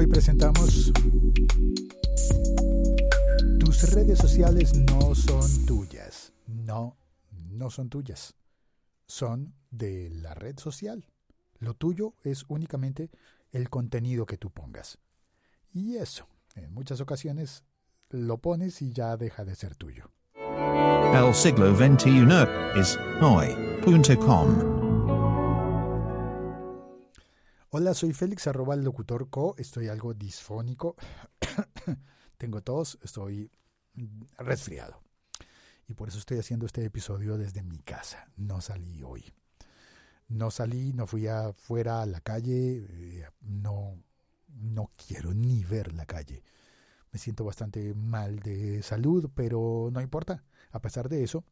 Hoy presentamos Tus redes sociales no son tuyas. No, no son tuyas. Son de la red social. Lo tuyo es únicamente el contenido que tú pongas. Y eso, en muchas ocasiones, lo pones y ya deja de ser tuyo. El siglo XXI es hoy.com. Hola, soy Félix, arroba el locutor co. Estoy algo disfónico. Tengo tos, estoy resfriado. Y por eso estoy haciendo este episodio desde mi casa. No salí hoy. No salí, no fui afuera a la calle. Eh, no, no quiero ni ver la calle. Me siento bastante mal de salud, pero no importa. A pesar de eso,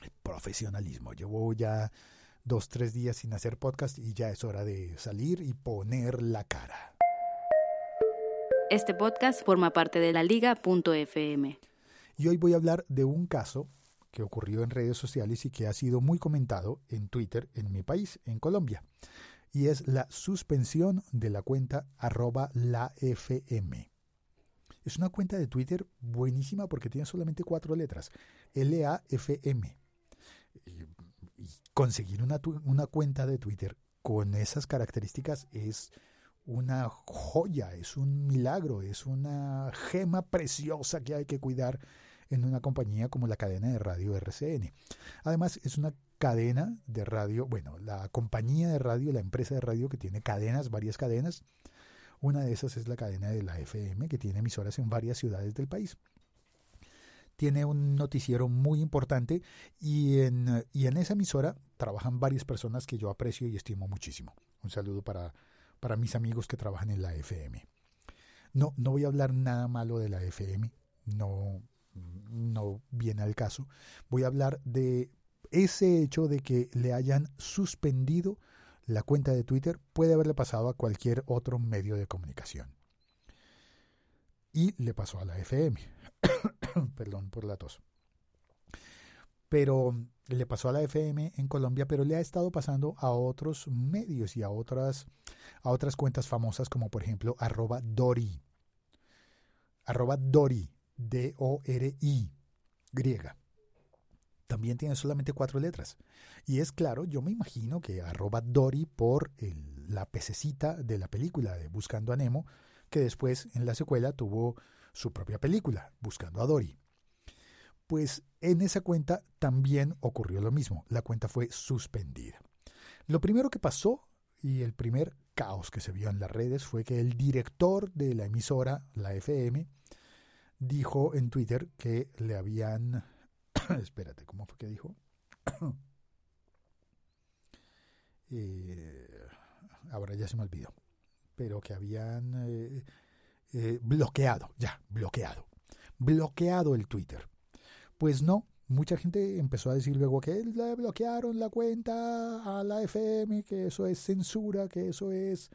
el profesionalismo. Llevo ya dos, tres días sin hacer podcast y ya es hora de salir y poner la cara. Este podcast forma parte de la liga.fm. Y hoy voy a hablar de un caso que ocurrió en redes sociales y que ha sido muy comentado en Twitter en mi país, en Colombia. Y es la suspensión de la cuenta arroba la FM. Es una cuenta de Twitter buenísima porque tiene solamente cuatro letras. L-A-F-M conseguir una, una cuenta de Twitter con esas características es una joya, es un milagro, es una gema preciosa que hay que cuidar en una compañía como la cadena de radio RCN. Además, es una cadena de radio, bueno, la compañía de radio, la empresa de radio que tiene cadenas, varias cadenas. Una de esas es la cadena de la FM, que tiene emisoras en varias ciudades del país tiene un noticiero muy importante y en, y en esa emisora trabajan varias personas que yo aprecio y estimo muchísimo. Un saludo para, para mis amigos que trabajan en la FM. No, no voy a hablar nada malo de la FM, no, no viene al caso. Voy a hablar de ese hecho de que le hayan suspendido la cuenta de Twitter puede haberle pasado a cualquier otro medio de comunicación. Y le pasó a la FM. Perdón por la tos. Pero le pasó a la FM en Colombia, pero le ha estado pasando a otros medios y a otras, a otras cuentas famosas como por ejemplo arroba Dori. Arroba Dori, D-O-R-I, griega. También tiene solamente cuatro letras. Y es claro, yo me imagino que arroba Dori por la pececita de la película de Buscando a Nemo, que después en la secuela tuvo su propia película, Buscando a Dory. Pues en esa cuenta también ocurrió lo mismo, la cuenta fue suspendida. Lo primero que pasó y el primer caos que se vio en las redes fue que el director de la emisora, la FM, dijo en Twitter que le habían... Espérate, ¿cómo fue que dijo? Eh, ahora ya se me olvidó. Pero que habían eh, eh, bloqueado, ya, bloqueado, bloqueado el Twitter. Pues no, mucha gente empezó a decir luego que le bloquearon la cuenta a la FM, que eso es censura, que eso es...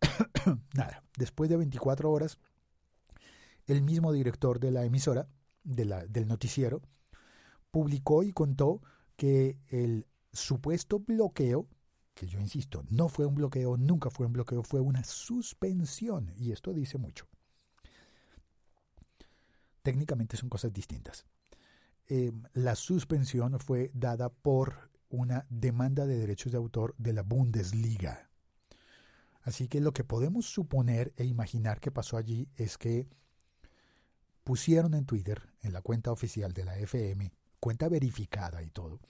Nada, después de 24 horas, el mismo director de la emisora, de la, del noticiero, publicó y contó que el supuesto bloqueo que yo insisto, no fue un bloqueo, nunca fue un bloqueo, fue una suspensión. Y esto dice mucho. Técnicamente son cosas distintas. Em, la suspensión fue dada por una demanda de derechos de autor de la Bundesliga. Así que lo que podemos suponer e imaginar que pasó allí es que pusieron en Twitter, en la cuenta oficial de la FM, cuenta verificada y todo,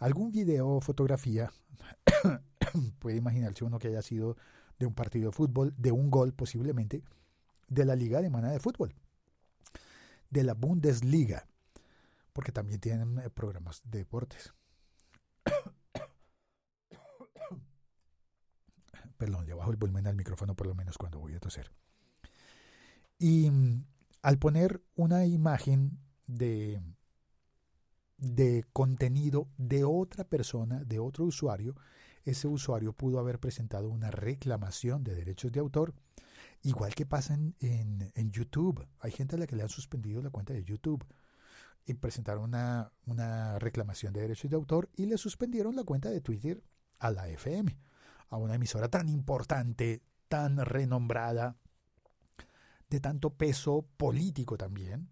algún video o fotografía puede imaginarse uno que haya sido de un partido de fútbol, de un gol posiblemente, de la Liga Alemana de Fútbol, de la Bundesliga, porque también tienen eh, programas de deportes. Perdón, le bajo el volumen al micrófono por lo menos cuando voy a toser. Y mm, al poner una imagen de, de contenido de otra persona, de otro usuario, ese usuario pudo haber presentado una reclamación de derechos de autor, igual que pasa en, en, YouTube. Hay gente a la que le han suspendido la cuenta de YouTube y presentaron una, una reclamación de derechos de autor y le suspendieron la cuenta de Twitter a la FM, a una emisora tan importante tan renombrada, de tanto peso político también,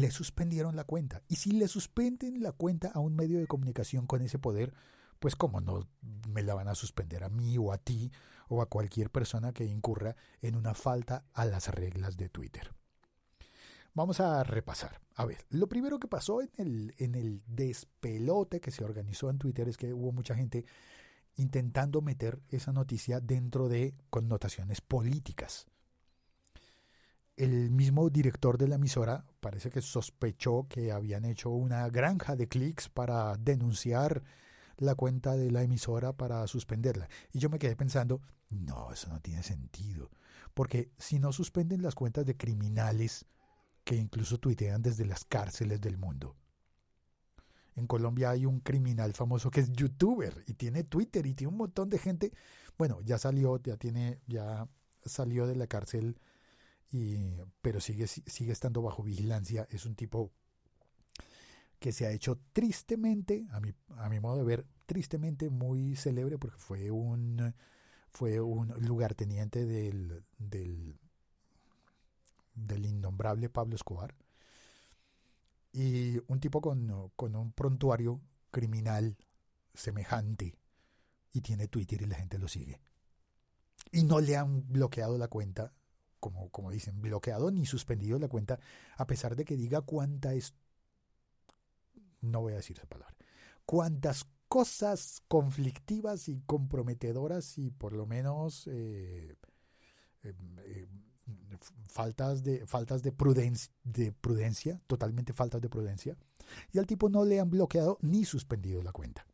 le suspendieron la cuenta. Y si le suspenden la cuenta a un medio de comunicación con ese poder, pues cómo no me la van a suspender a mí o a ti o a cualquier persona que incurra en una falta a las reglas de Twitter. Vamos a repasar. A ver, lo primero que pasó en el, en el despelote que se organizó en Twitter es que hubo mucha gente intentando meter esa noticia dentro de connotaciones políticas. El mismo director de la emisora parece que sospechó que habían hecho una granja de clics para denunciar la cuenta de la emisora para suspenderla. Y yo me quedé pensando, no, eso no tiene sentido. Porque si no suspenden las cuentas de criminales que incluso tuitean desde las cárceles del mundo. En Colombia hay un criminal famoso que es youtuber y tiene Twitter y tiene un montón de gente. Bueno, ya salió, ya tiene, ya salió de la cárcel pero sigue, sigue estando bajo vigilancia. Es un tipo que se ha hecho tristemente, a mi, a mi modo de ver, tristemente muy célebre porque fue un, fue un lugarteniente del, del, del innombrable Pablo Escobar y un tipo con, con un prontuario criminal semejante y tiene Twitter y la gente lo sigue. Y no le han bloqueado la cuenta como, como dicen, bloqueado ni suspendido la cuenta, a pesar de que diga cuánta es, no voy a decir esa palabra, cuántas cosas conflictivas y comprometedoras y por lo menos eh, eh, eh, faltas de faltas de prudencia, de prudencia, totalmente faltas de prudencia, y al tipo no le han bloqueado ni suspendido la cuenta.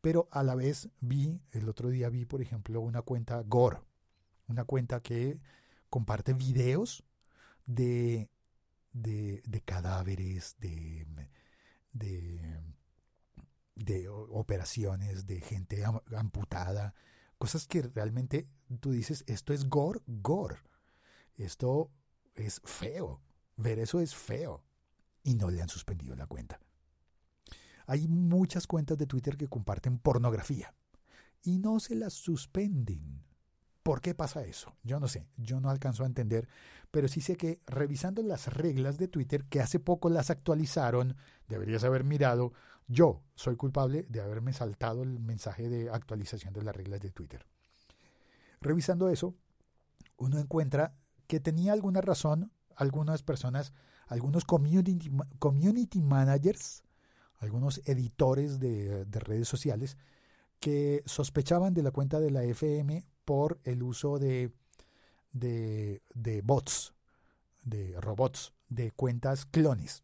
Pero a la vez vi, el otro día vi, por ejemplo, una cuenta Gore, una cuenta que comparte videos de, de, cadáveres, de, de, de, operaciones, de gente amputada, cosas que realmente tú dices, esto es gore, gore, esto es feo, ver eso es feo, y no le han suspendido la cuenta. Hay muchas cuentas de Twitter que comparten pornografía y no se las suspenden. ¿Por qué pasa eso? Yo no sé, yo no alcanzo a entender, pero sí sé que revisando las reglas de Twitter, que hace poco las actualizaron, deberías haber mirado, yo soy culpable de haberme saltado el mensaje de actualización de las reglas de Twitter. Revisando eso, uno encuentra que tenía alguna razón algunas personas, algunos community, community managers, algunos editores de, de redes sociales, que sospechaban de la cuenta de la FM por el uso de, bots, de robots, de cuentas clones,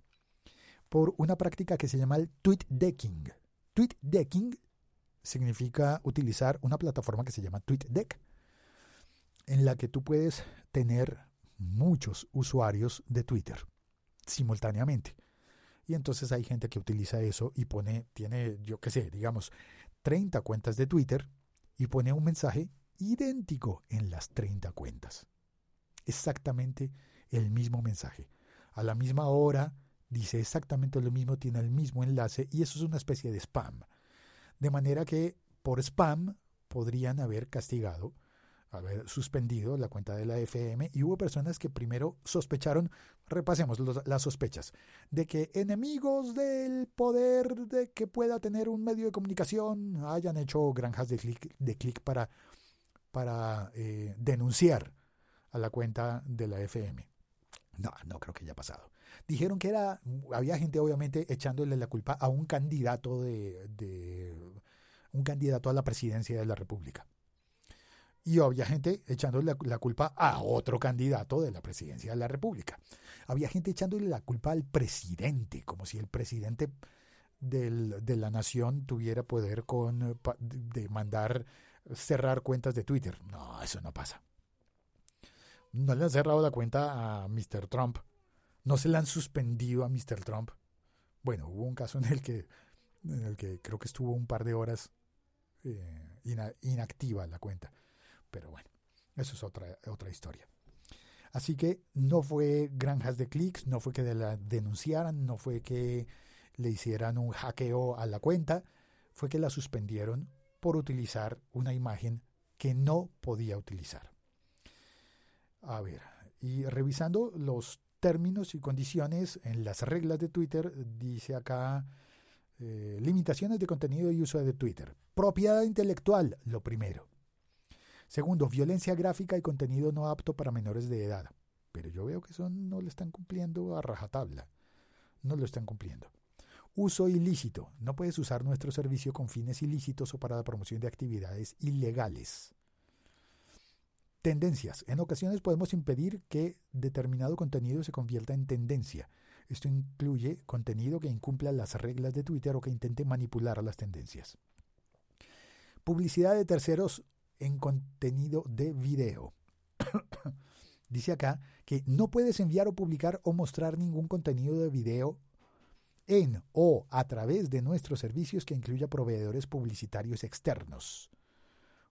por una práctica que se llama el tweet decking. Tweet decking significa utilizar una plataforma que se llama TweetDeck, en la que tú puedes tener muchos usuarios de Twitter simultáneamente. Y entonces hay gente que utiliza eso y pone, tiene, yo qué sé, digamos, 30 cuentas de Twitter y pone un mensaje idéntico en las 30 cuentas. Exactamente el mismo mensaje. A la misma hora, dice exactamente lo mismo, tiene el mismo enlace y eso es una especie de spam. De manera que por spam podrían haber castigado, haber suspendido la cuenta de la FM y hubo personas que primero sospecharon, repasemos las sospechas, de que enemigos del poder de que pueda tener un medio de comunicación hayan hecho granjas de clic de clic para para eh, denunciar a la cuenta de la FM. No, no creo que haya pasado. Dijeron que era, había gente obviamente echándole la culpa a un candidato de, un candidato a la presidencia de la República. Y había gente echándole la, culpa a otro candidato de la presidencia de la República. Había gente echándole la culpa al presidente, como si el presidente de la nación tuviera poder con, de mandar cerrar cuentas de Twitter. No, eso no pasa. No le han cerrado la cuenta a Mr. Trump. No se le han suspendido a Mr. Trump. Bueno, hubo un caso en el que, en el que creo que estuvo un par de horas eh, inactiva la cuenta. Pero bueno, eso es otra, otra historia. Así que no fue granjas de clics, no fue que la denunciaran, no fue que le hicieran un hackeo a la cuenta, fue que la suspendieron por utilizar una imagen que no podía utilizar. A ver, y revisando los términos y condiciones en las reglas de Twitter, dice acá eh, limitaciones de contenido y uso de Twitter. Propiedad intelectual, lo primero. Segundo, violencia gráfica y contenido no apto para menores de edad. Pero yo veo que eso no lo están cumpliendo a rajatabla. No lo están cumpliendo. Uso ilícito. No puedes usar nuestro servicio con fines ilícitos o para la promoción de actividades ilegales. Tendencias. En ocasiones podemos impedir que determinado contenido se convierta en tendencia. Esto incluye contenido que incumpla las reglas de Twitter o que intente manipular las tendencias. Publicidad de terceros en contenido de video. Dice acá que no puedes enviar o publicar o mostrar ningún contenido de video en o a través de nuestros servicios que incluya proveedores publicitarios externos,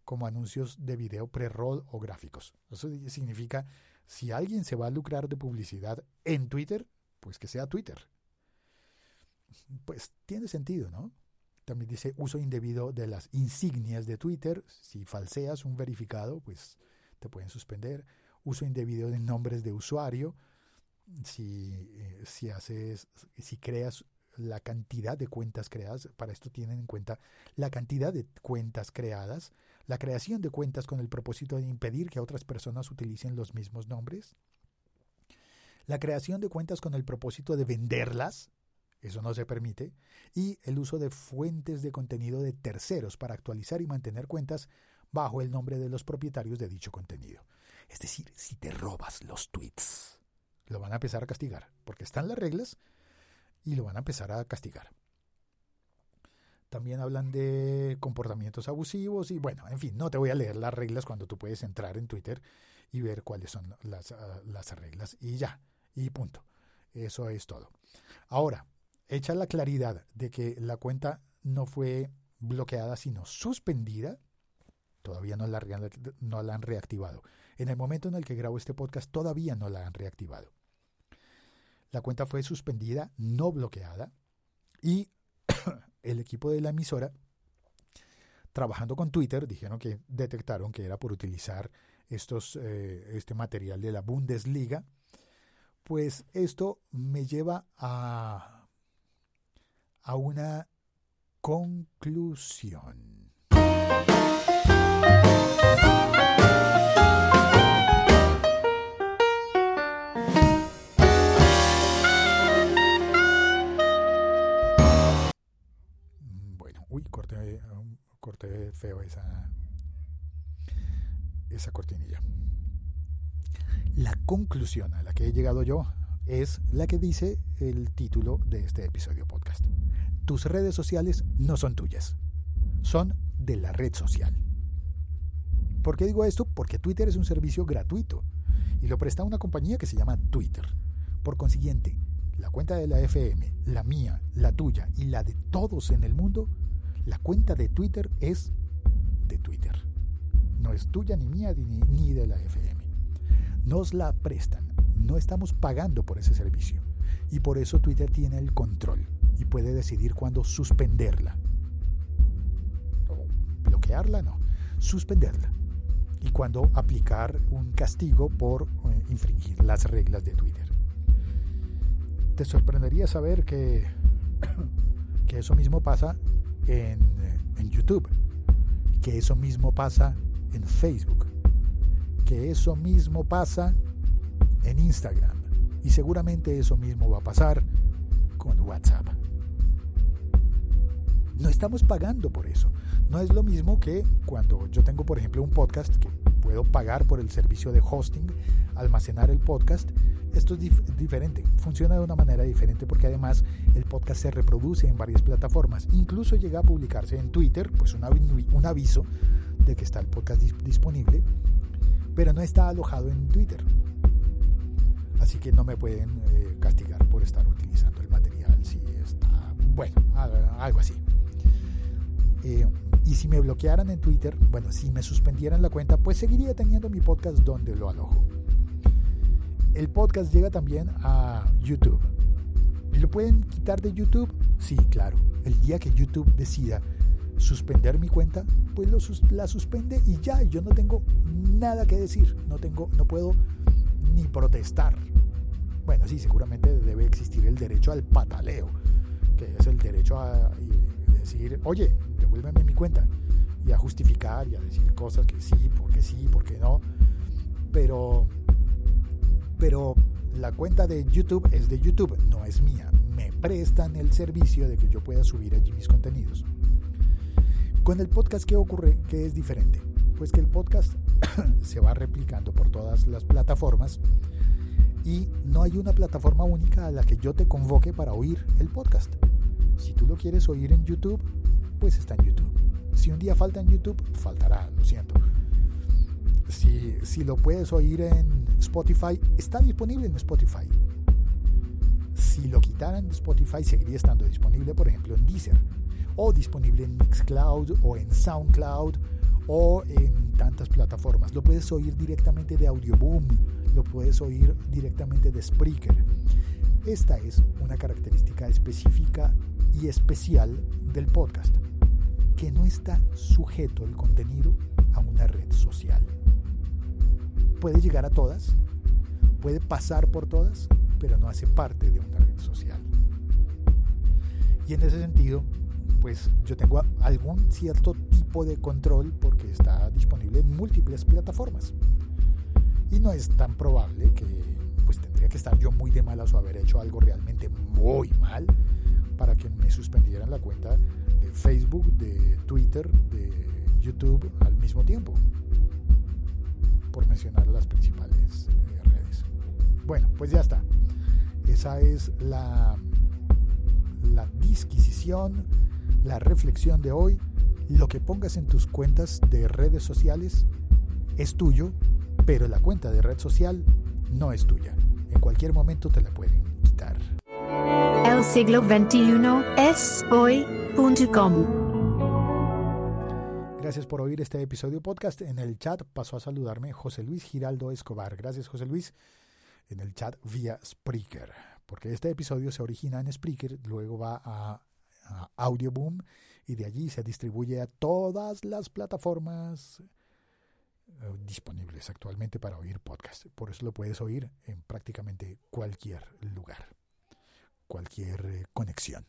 como anuncios de video pre-roll o gráficos. Eso significa, si alguien se va a lucrar de publicidad en Twitter, pues que sea Twitter. Pues tiene sentido, ¿no? También dice uso indebido de las insignias de Twitter. Si falseas un verificado, pues te pueden suspender. Uso indebido de nombres de usuario si, eh, si haces, si creas la cantidad de cuentas creadas, para esto tienen en cuenta la cantidad de cuentas creadas, la creación de cuentas con el propósito de impedir que otras personas utilicen los mismos nombres, la creación de cuentas con el propósito de venderlas, eso no se permite, y el uso de fuentes de contenido de terceros para actualizar y mantener cuentas bajo el nombre de los propietarios de dicho contenido. Es decir, si te robas los tweets lo van a empezar a castigar, porque están las reglas y lo van a empezar a castigar. También hablan de comportamientos abusivos y bueno, en fin, no te voy a leer las reglas cuando tú puedes entrar en Twitter y ver cuáles son las, ah, las reglas y ya, y punto. Eso es todo. Ahora, echa la claridad de que la cuenta no fue bloqueada, sino suspendida, todavía no la, no la han reactivado. En el momento en el que grabo este podcast todavía no la han reactivado. La cuenta fue suspendida, no bloqueada, y el equipo de la emisora, trabajando con Twitter, dijeron que detectaron que era por utilizar estos, eh, este material de la Bundesliga. Pues esto me lleva a, a una conclusión. Corté feo esa, esa cortinilla. La conclusión a la que he llegado yo es la que dice el título de este episodio podcast. Tus redes sociales no son tuyas, son de la red social. ¿Por qué digo esto? Porque Twitter es un servicio gratuito y lo presta una compañía que se llama Twitter. Por consiguiente, la cuenta de la FM, la mía, la tuya y la de todos en el mundo la cuenta de Twitter es de Twitter. No es tuya ni mía ni, de la FM. Nos la prestan. No estamos pagando por ese servicio. Y por eso Twitter tiene el control y puede decidir cuándo suspenderla. bloquearla, no. Suspenderla. Y cuándo aplicar un castigo por eh, infringir las reglas de Twitter. Te sorprendería saber que, que eso mismo pasa en, en YouTube, que eso mismo pasa en Facebook, que eso mismo pasa en Instagram y seguramente eso mismo va a pasar con WhatsApp. No estamos pagando por eso. No es lo mismo que cuando yo tengo, por ejemplo, un podcast que puedo pagar por el servicio de hosting, almacenar el podcast. Esto es diferente, funciona de una manera diferente porque además el podcast se reproduce en varias plataformas. Incluso llega a publicarse en Twitter, pues un, aviso de que está el podcast disponible, pero no está alojado en Twitter. Así que no me pueden eh, castigar por estar utilizando el material si está, bueno, algo así. Eh, y si me bloquearan en Twitter, bueno, si me suspendieran la cuenta, pues seguiría teniendo mi podcast donde lo alojo. El podcast llega también a YouTube. ¿Lo pueden quitar de YouTube? Sí, claro. El día que YouTube decida suspender mi cuenta, pues lo la suspende y ya, yo no tengo nada que decir, no tengo, no puedo ni protestar. Bueno, sí, seguramente debe existir el derecho al pataleo, que es el derecho a decir, oye, devuélveme mi cuenta, y a justificar y a decir cosas que sí, porque sí, porque no. Pero, pero la cuenta de YouTube es de YouTube, no es mía. Me prestan el servicio de que yo pueda subir allí mis contenidos. Con el podcast, ¿qué ocurre? Que es diferente. Pues que el podcast se va replicando por todas las plataformas y no hay una plataforma única a la que yo te convoque para oír el podcast. Si tú lo quieres oír en YouTube, pues está en YouTube. Si un día falta en YouTube, faltará, lo siento. Si, si lo puedes oír en Spotify, está disponible en Spotify. Si lo quitaran Spotify, seguiría estando disponible, por ejemplo, en Deezer o disponible en Mixcloud o en SoundCloud o en tantas plataformas. Lo puedes oír directamente de Audioboom, lo puedes oír directamente de Spreaker. Esta es una característica específica y especial del podcast, que no está sujeto el contenido a una red social. Puede llegar a todas, puede pasar por todas, pero no hace parte de una red social. Y en ese sentido, pues yo tengo algún cierto tipo de control porque está disponible en múltiples plataformas. Y no es tan probable que pues tendría que estar yo muy de malas o haber hecho algo realmente muy mal para que me suspendieran la cuenta de Facebook, de Twitter, de YouTube al mismo tiempo. Por mencionar las principales eh, redes. Bueno, pues ya está. Esa es la, la disquisición la reflexión de hoy, lo que pongas en tus cuentas de redes sociales es tuyo, pero la cuenta de red social no es tuya. En cualquier momento te la pueden quitar. El siglo XXI es hoy.com. Gracias por oír este episodio podcast. En el chat pasó a saludarme José Luis Giraldo Escobar. Gracias José Luis. En el chat vía Spreaker. Porque este episodio se origina en Spreaker, luego va a a Audioboom y de allí se distribuye a todas las plataformas eh, disponibles actualmente para oír podcast. Por eso lo puedes oír en prácticamente cualquier lugar, cualquier eh, conexión,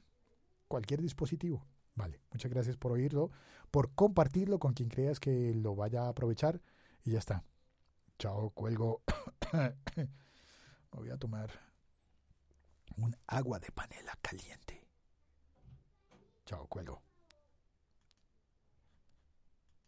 cualquier dispositivo. Vale, muchas gracias por oírlo, por compartirlo con quien creas que lo vaya a aprovechar y ya está. Chao, cuelgo. Voy a tomar un agua de panela caliente. Chao, cuelgo.